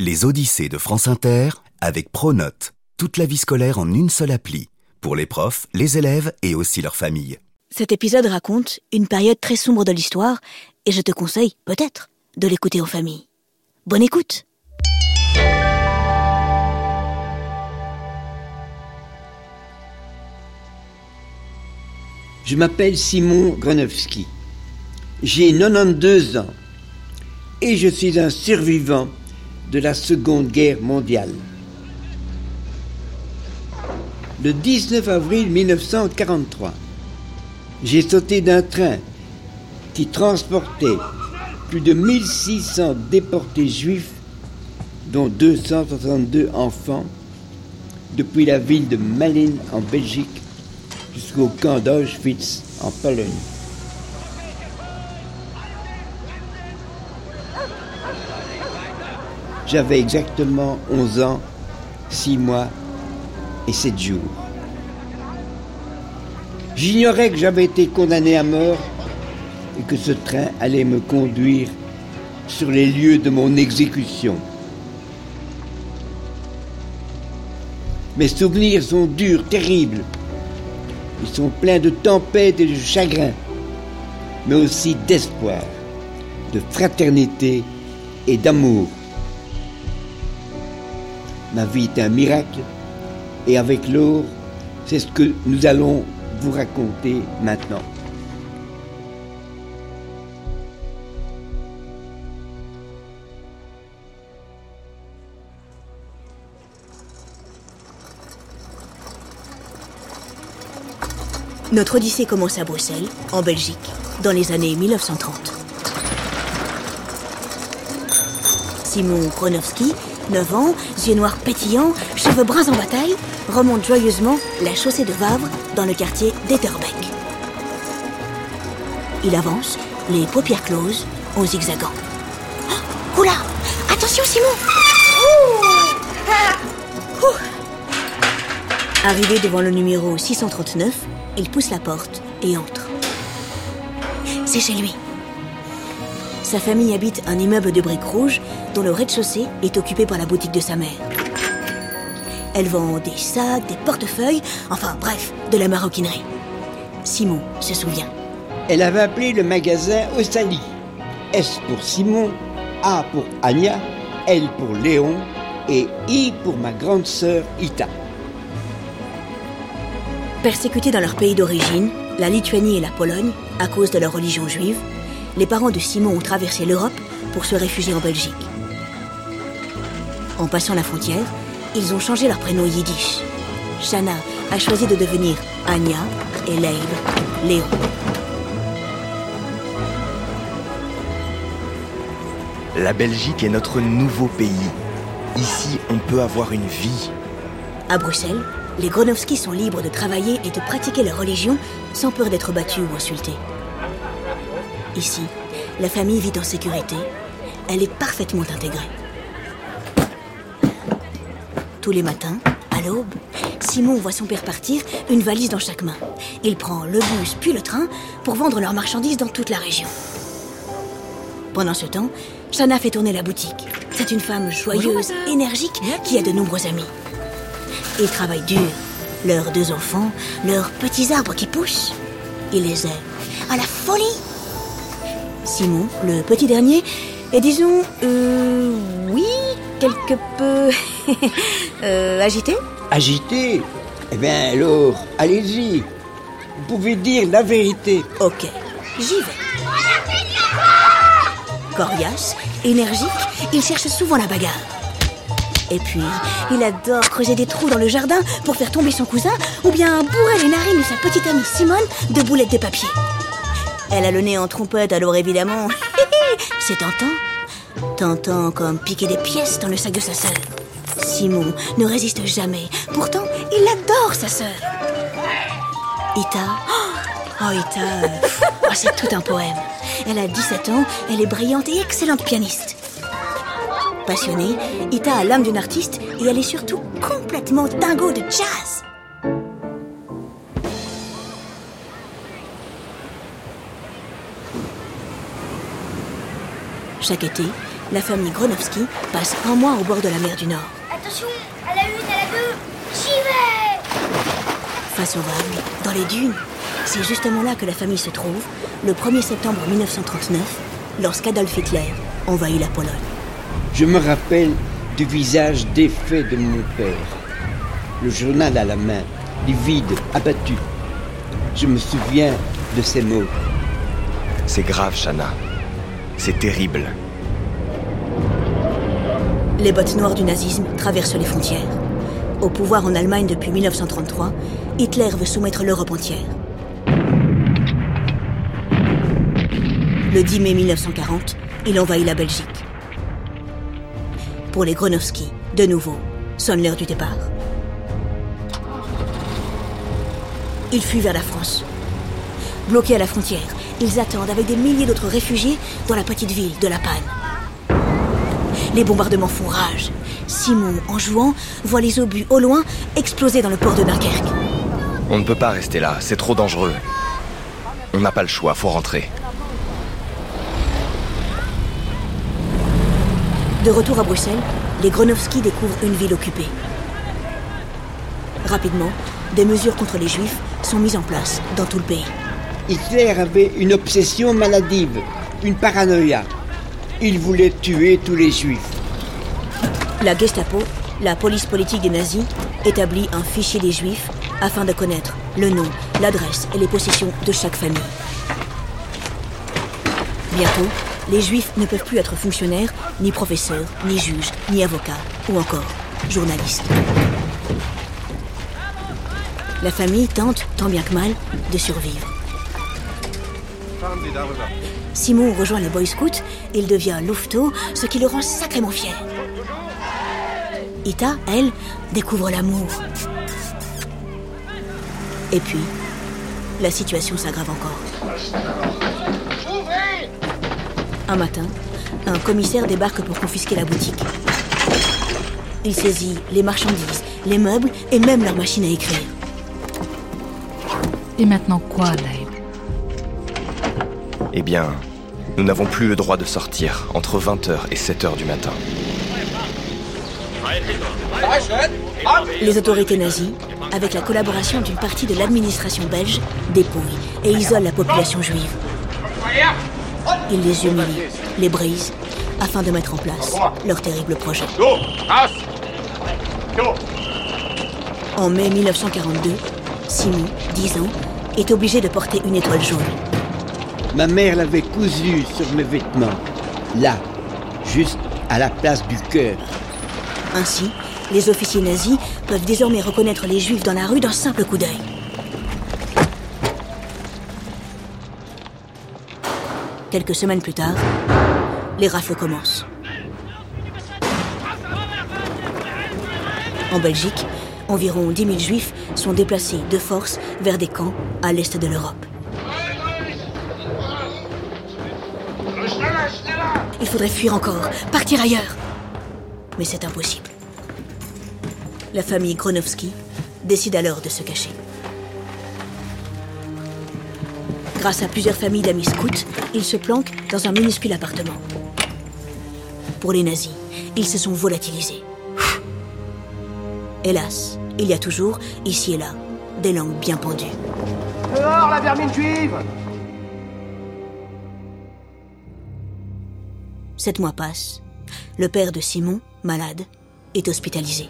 Les Odyssées de France Inter avec Pronote. Toute la vie scolaire en une seule appli. Pour les profs, les élèves et aussi leurs familles. Cet épisode raconte une période très sombre de l'histoire et je te conseille, peut-être, de l'écouter en famille. Bonne écoute Je m'appelle Simon Gronowski. J'ai 92 ans et je suis un survivant de la Seconde Guerre mondiale. Le 19 avril 1943, j'ai sauté d'un train qui transportait plus de 1600 déportés juifs, dont 262 enfants, depuis la ville de Malines en Belgique jusqu'au camp d'Auschwitz en Pologne. J'avais exactement 11 ans, 6 mois et 7 jours. J'ignorais que j'avais été condamné à mort et que ce train allait me conduire sur les lieux de mon exécution. Mes souvenirs sont durs, terribles. Ils sont pleins de tempêtes et de chagrin, mais aussi d'espoir, de fraternité et d'amour. Ma vie est un miracle et avec l'or, c'est ce que nous allons vous raconter maintenant. Notre odyssée commence à Bruxelles, en Belgique, dans les années 1930. Simon Kronowski 9 ans, yeux noirs pétillants, cheveux bruns en bataille, remonte joyeusement la chaussée de Vavre dans le quartier d'Etterbeek. Il avance, les paupières closes, en zigzagant. Oh, oula Attention Simon Arrivé devant le numéro 639, il pousse la porte et entre. C'est chez lui. Sa famille habite un immeuble de briques rouges dont le rez-de-chaussée est occupé par la boutique de sa mère. Elle vend des sacs, des portefeuilles, enfin bref, de la maroquinerie. Simon se souvient. Elle avait appelé le magasin Ostali. S pour Simon, A pour Anya, L pour Léon et I pour ma grande sœur Ita. Persécutés dans leur pays d'origine, la Lituanie et la Pologne, à cause de leur religion juive, les parents de Simon ont traversé l'Europe pour se réfugier en Belgique. En passant la frontière, ils ont changé leur prénom yiddish. Shana a choisi de devenir Anya et Leil, Léon. La Belgique est notre nouveau pays. Ici, on peut avoir une vie. À Bruxelles, les Gronowski sont libres de travailler et de pratiquer leur religion sans peur d'être battus ou insultés. Ici, la famille vit en sécurité. Elle est parfaitement intégrée. Tous les matins, à l'aube, Simon voit son père partir, une valise dans chaque main. Il prend le bus puis le train pour vendre leurs marchandises dans toute la région. Pendant ce temps, Shana fait tourner la boutique. C'est une femme joyeuse, énergique, qui a de nombreux amis. Ils travaillent dur. Leurs deux enfants, leurs petits arbres qui poussent, ils les aiment. À la folie Simon, le petit dernier, est disons, euh, oui, quelque peu euh, agité Agité Eh bien alors, allez-y. Vous pouvez dire la vérité. Ok, j'y vais. Coriace, énergique, il cherche souvent la bagarre. Et puis, il adore creuser des trous dans le jardin pour faire tomber son cousin ou bien bourrer les narines de sa petite amie Simone de boulettes de papier. Elle a le nez en trompette, alors évidemment, c'est tentant. Tentant comme piquer des pièces dans le sac de sa sœur. Simon ne résiste jamais. Pourtant, il adore sa sœur. Ita. Oh, Ita. Oh, c'est tout un poème. Elle a 17 ans, elle est brillante et excellente pianiste. Passionnée, Ita a l'âme d'une artiste et elle est surtout complètement dingo de jazz. Chaque été, la famille Gronowski passe un mois au bord de la mer du Nord. Attention, à la une, à la deux, j'y vais Face aux vagues, dans les dunes. C'est justement là que la famille se trouve, le 1er septembre 1939, lorsqu'Adolf Hitler envahit la Pologne. Je me rappelle du visage défait de mon père. Le journal à la main, livide, abattu. Je me souviens de ces mots. C'est grave, Shana. C'est terrible. Les bottes noires du nazisme traversent les frontières. Au pouvoir en Allemagne depuis 1933, Hitler veut soumettre l'Europe entière. Le 10 mai 1940, il envahit la Belgique. Pour les Gronowski, de nouveau, sonne l'heure du départ. Ils fuient vers la France. Bloqués à la frontière, ils attendent avec des milliers d'autres réfugiés dans la petite ville de La Panne. Les bombardements font rage. Simon, en jouant, voit les obus au loin exploser dans le port de Dunkerque. On ne peut pas rester là, c'est trop dangereux. On n'a pas le choix, faut rentrer. De retour à Bruxelles, les Gronowski découvrent une ville occupée. Rapidement, des mesures contre les Juifs sont mises en place dans tout le pays. Hitler avait une obsession maladive, une paranoïa. Il voulait tuer tous les juifs. La Gestapo, la police politique des nazis, établit un fichier des Juifs afin de connaître le nom, l'adresse et les possessions de chaque famille. Bientôt, les Juifs ne peuvent plus être fonctionnaires, ni professeurs, ni juges, ni avocats, ou encore journalistes. La famille tente, tant bien que mal, de survivre. Simon rejoint les Boy Scouts, il devient louveteau, ce qui le rend sacrément fier. Ita, elle, découvre l'amour. Et puis, la situation s'aggrave encore. Un matin, un commissaire débarque pour confisquer la boutique. Il saisit les marchandises, les meubles et même leur machine à écrire. Et maintenant quoi, Leib Eh bien, nous n'avons plus le droit de sortir entre 20h et 7h du matin. Les autorités nazies, avec la collaboration d'une partie de l'administration belge, dépouillent et isolent la population juive. Ils les humilient, les brisent, afin de mettre en place leur terrible projet. En mai 1942, Simon, 10 ans, est obligé de porter une étoile jaune. Ma mère l'avait cousue sur mes vêtements. Là, juste à la place du cœur. Ainsi, les officiers nazis peuvent désormais reconnaître les juifs dans la rue d'un simple coup d'œil. Quelques semaines plus tard, les rafles commencent. En Belgique, environ 10 000 juifs sont déplacés de force vers des camps à l'est de l'Europe. Il faudrait fuir encore, partir ailleurs. Mais c'est impossible. La famille Gronowski décide alors de se cacher. Grâce à plusieurs familles d'amis scouts, ils se planquent dans un minuscule appartement. Pour les nazis, ils se sont volatilisés. Hélas, il y a toujours, ici et là, des langues bien pendues. Dehors, la vermine juive Sept mois passent. Le père de Simon, malade, est hospitalisé.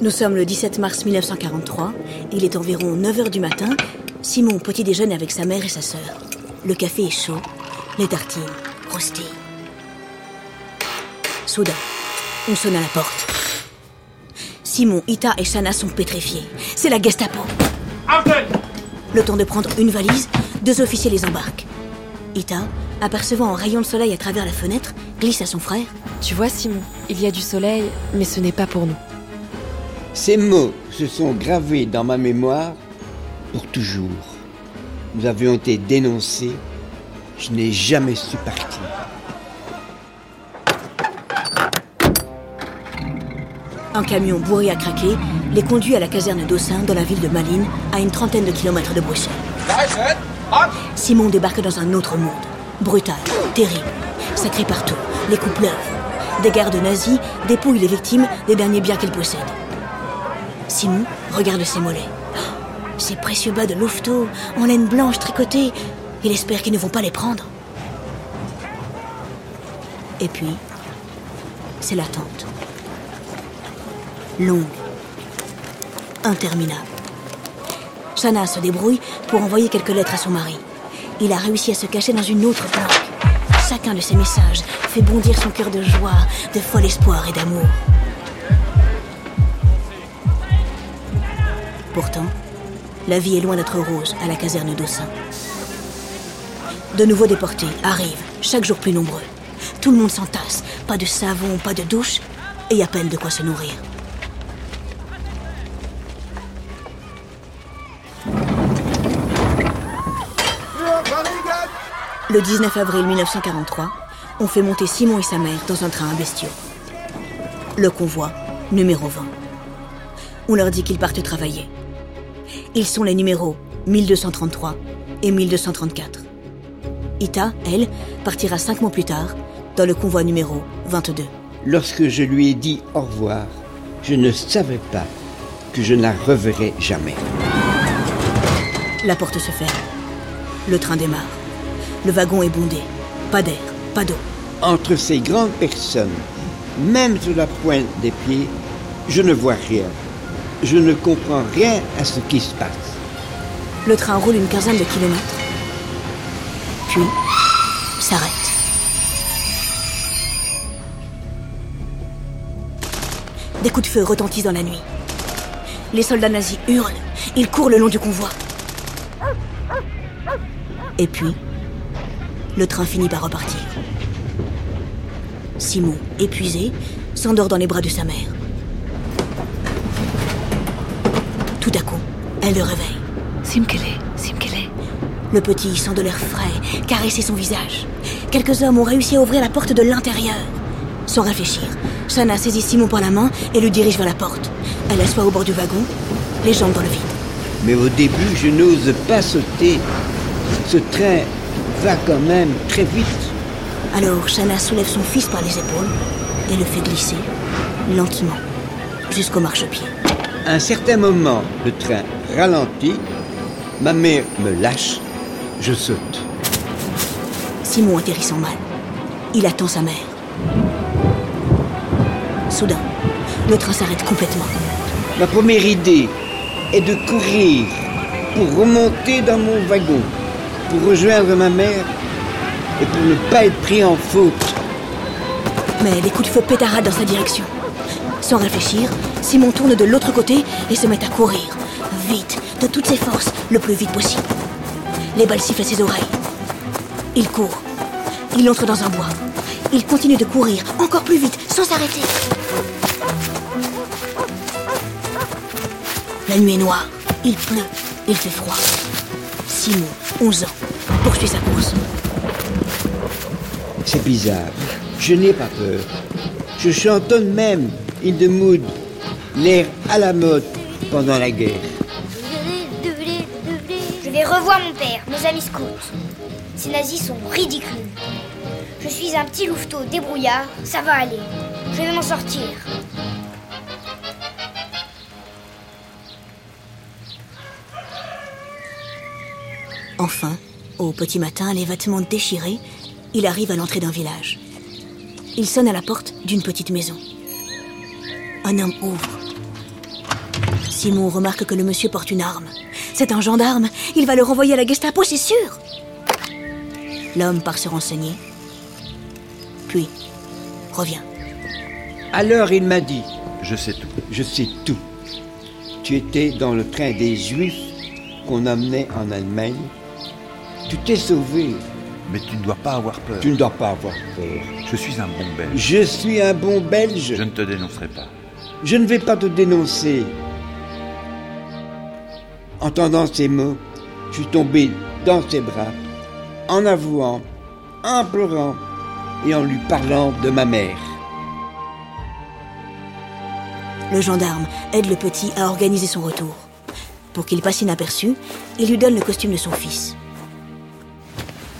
Nous sommes le 17 mars 1943. Il est environ 9 heures du matin. Simon petit déjeune avec sa mère et sa sœur. Le café est chaud. Les tartines croustillent. Soudain, on sonne à la porte. Simon, Ita et Shana sont pétrifiés. C'est la Gestapo. Le temps de prendre une valise, deux officiers les embarquent. Ita, apercevant un rayon de soleil à travers la fenêtre, glisse à son frère. Tu vois, Simon, il y a du soleil, mais ce n'est pas pour nous. Ces mots se sont gravés dans ma mémoire pour toujours. Nous avions été dénoncés. Je n'ai jamais su partir. Un camion bourré à craquer les conduit à la caserne d'Aussin dans la ville de Malines, à une trentaine de kilomètres de Bruxelles. Simon débarque dans un autre monde. Brutal, terrible. Ça crie partout. Les coups pleuvent. Des gardes nazis dépouillent les victimes des derniers biens qu'ils possèdent. Simon regarde ses mollets. Oh, ces précieux bas de louveteau, en laine blanche tricotée. Il espère qu'ils ne vont pas les prendre. Et puis, c'est l'attente. Longue. Interminable. Shana se débrouille pour envoyer quelques lettres à son mari. Il a réussi à se cacher dans une autre planque. Chacun de ses messages fait bondir son cœur de joie, de fol espoir et d'amour. Pourtant, la vie est loin d'être rose à la caserne d'Aussin. De nouveaux déportés arrivent, chaque jour plus nombreux. Tout le monde s'entasse, pas de savon, pas de douche, et à peine de quoi se nourrir. Le 19 avril 1943, on fait monter Simon et sa mère dans un train à bestiaux. Le convoi, numéro 20. On leur dit qu'ils partent travailler. Ils sont les numéros 1233 et 1234. Ita, elle, partira cinq mois plus tard dans le convoi numéro 22. Lorsque je lui ai dit au revoir, je ne savais pas que je ne la reverrais jamais. La porte se ferme. Le train démarre. Le wagon est bondé. Pas d'air, pas d'eau. Entre ces grandes personnes, même sur la pointe des pieds, je ne vois rien. Je ne comprends rien à ce qui se passe. Le train roule une quinzaine de kilomètres. Puis, s'arrête. Des coups de feu retentissent dans la nuit. Les soldats nazis hurlent. Ils courent le long du convoi. Et puis, le train finit par repartir. Simon, épuisé, s'endort dans les bras de sa mère. Tout à coup, elle le réveille. Simkele, Simkele. Le petit sent de l'air frais caresser son visage. Quelques hommes ont réussi à ouvrir la porte de l'intérieur. Sans réfléchir, Shana saisit Simon par la main et le dirige vers la porte. Elle l'assoit au bord du wagon, les jambes dans le vide. Mais au début, je n'ose pas sauter. Ce train va quand même très vite. Alors Shana soulève son fils par les épaules et le fait glisser, lentement, jusqu'au marchepied. À un certain moment, le train ralentit. Ma mère me lâche. Je saute. Simon atterrit sans mal. Il attend sa mère. Soudain, le train s'arrête complètement. Ma première idée est de courir pour remonter dans mon wagon, pour rejoindre ma mère et pour ne pas être pris en faute. Mais des coups de feu pétaradent dans sa direction. Sans réfléchir, Simon tourne de l'autre côté et se met à courir. Vite, de toutes ses forces, le plus vite possible. Les balles sifflent à ses oreilles. Il court. Il entre dans un bois. Il continue de courir, encore plus vite, sans s'arrêter. La nuit est noire. Il pleut. Il fait froid. Simon, 11 ans, poursuit sa course. C'est bizarre. Je n'ai pas peur. Je chantonne même In the Mood, l'air à la mode pendant la guerre. Je vais revoir mon père, nos amis scouts. Ces nazis sont ridicules. Je suis un petit louveteau débrouillard, ça va aller. Je vais m'en sortir. Enfin, au petit matin, les vêtements déchirés, il arrive à l'entrée d'un village. Il sonne à la porte d'une petite maison. Un homme ouvre. Simon remarque que le monsieur porte une arme. C'est un gendarme. Il va le renvoyer à la Gestapo, c'est sûr. L'homme part se renseigner. Puis, revient. Alors il m'a dit, Je sais tout. je sais tout. Tu étais dans le train des Juifs qu'on amenait en Allemagne. Tu t'es sauvé. Mais tu ne dois pas avoir peur. Tu ne dois pas avoir peur. Je suis un bon belge. Je suis un bon Belge. Je ne te dénoncerai pas. Je ne vais pas te dénoncer. Entendant ces mots, je suis tombé dans ses bras, en avouant, en pleurant et en lui parlant de ma mère. Le gendarme aide le petit à organiser son retour. Pour qu'il passe inaperçu, il lui donne le costume de son fils.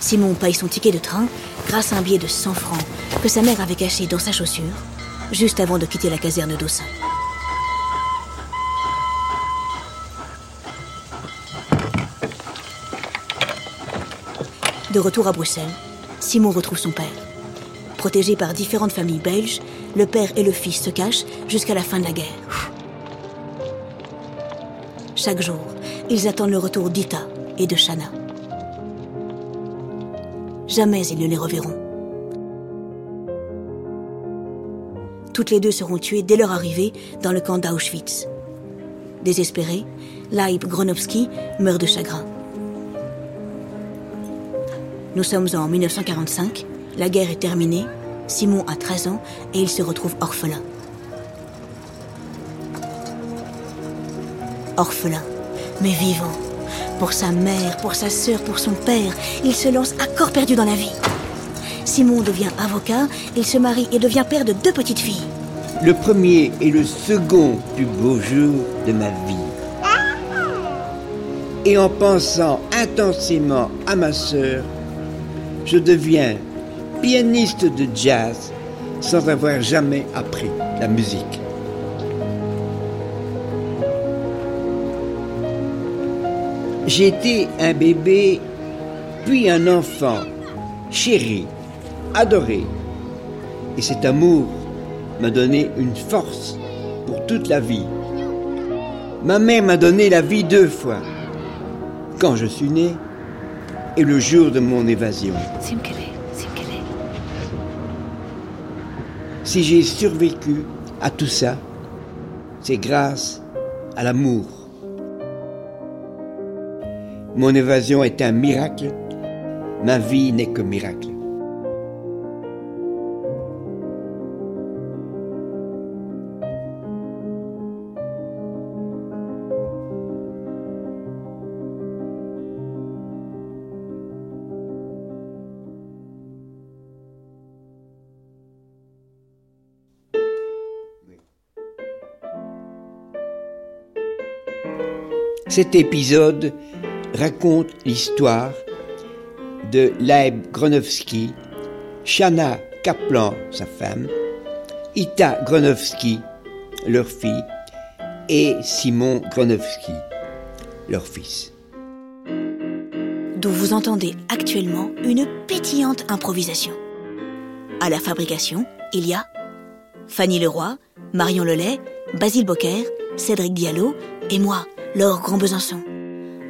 Simon paye son ticket de train grâce à un billet de 100 francs que sa mère avait caché dans sa chaussure juste avant de quitter la caserne d'Ossin. De retour à Bruxelles, Simon retrouve son père. Protégé par différentes familles belges, le père et le fils se cachent jusqu'à la fin de la guerre. Chaque jour, ils attendent le retour d'Ita et de Shana. Jamais ils ne les reverront. Toutes les deux seront tuées dès leur arrivée dans le camp d'Auschwitz. Désespéré, Leib Gronowski meurt de chagrin. Nous sommes en 1945, la guerre est terminée, Simon a 13 ans et il se retrouve orphelin. Orphelin, mais vivant. Pour sa mère, pour sa sœur, pour son père, il se lance à corps perdu dans la vie. Simon devient avocat, il se marie et devient père de deux petites filles. Le premier et le second plus beau jour de ma vie. Et en pensant intensément à ma sœur, je deviens pianiste de jazz sans avoir jamais appris la musique. J'étais un bébé, puis un enfant, chéri, adoré. Et cet amour m'a donné une force pour toute la vie. Ma mère m'a donné la vie deux fois. Quand je suis né et le jour de mon évasion. Si j'ai survécu à tout ça, c'est grâce à l'amour. Mon évasion est un miracle, ma vie n'est que miracle. Cet épisode raconte l'histoire de Leib Gronowski, Shana Kaplan, sa femme, Ita Gronowski, leur fille, et Simon Gronowski, leur fils. D'où vous entendez actuellement une pétillante improvisation. À la fabrication, il y a Fanny Leroy, Marion Lelay, Basile Bocquer, Cédric Diallo et moi, Laure Grand Besançon.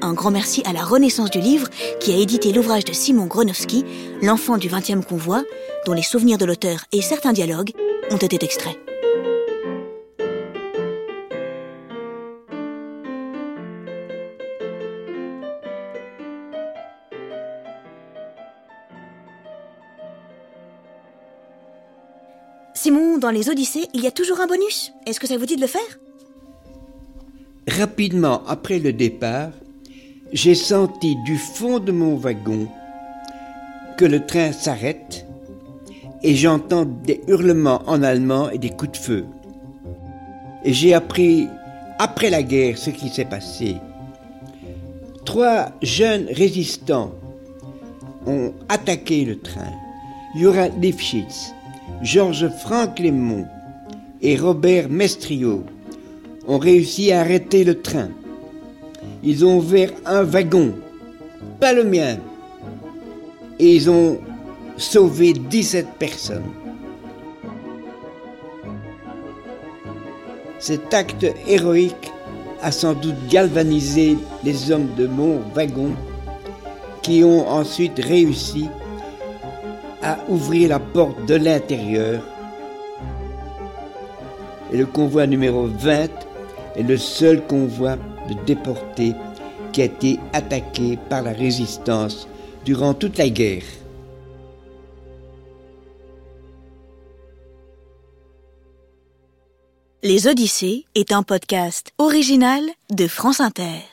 Un grand merci à la Renaissance du Livre qui a édité l'ouvrage de Simon Gronowski, L'enfant du 20e convoi, dont les souvenirs de l'auteur et certains dialogues ont été extraits. Simon, dans les Odyssées, il y a toujours un bonus. Est-ce que ça vous dit de le faire? Rapidement après le départ, j'ai senti du fond de mon wagon que le train s'arrête et j'entends des hurlements en allemand et des coups de feu. Et j'ai appris après la guerre ce qui s'est passé. Trois jeunes résistants ont attaqué le train. Jura Lifshitz, Georges Franck Lémont et Robert Mestrio ont réussi à arrêter le train. Ils ont ouvert un wagon, pas le mien, et ils ont sauvé 17 personnes. Cet acte héroïque a sans doute galvanisé les hommes de mon wagon qui ont ensuite réussi à ouvrir la porte de l'intérieur. Et le convoi numéro 20 est le seul convoi de déportés qui a été attaqué par la résistance durant toute la guerre. Les Odyssées est un podcast original de France Inter.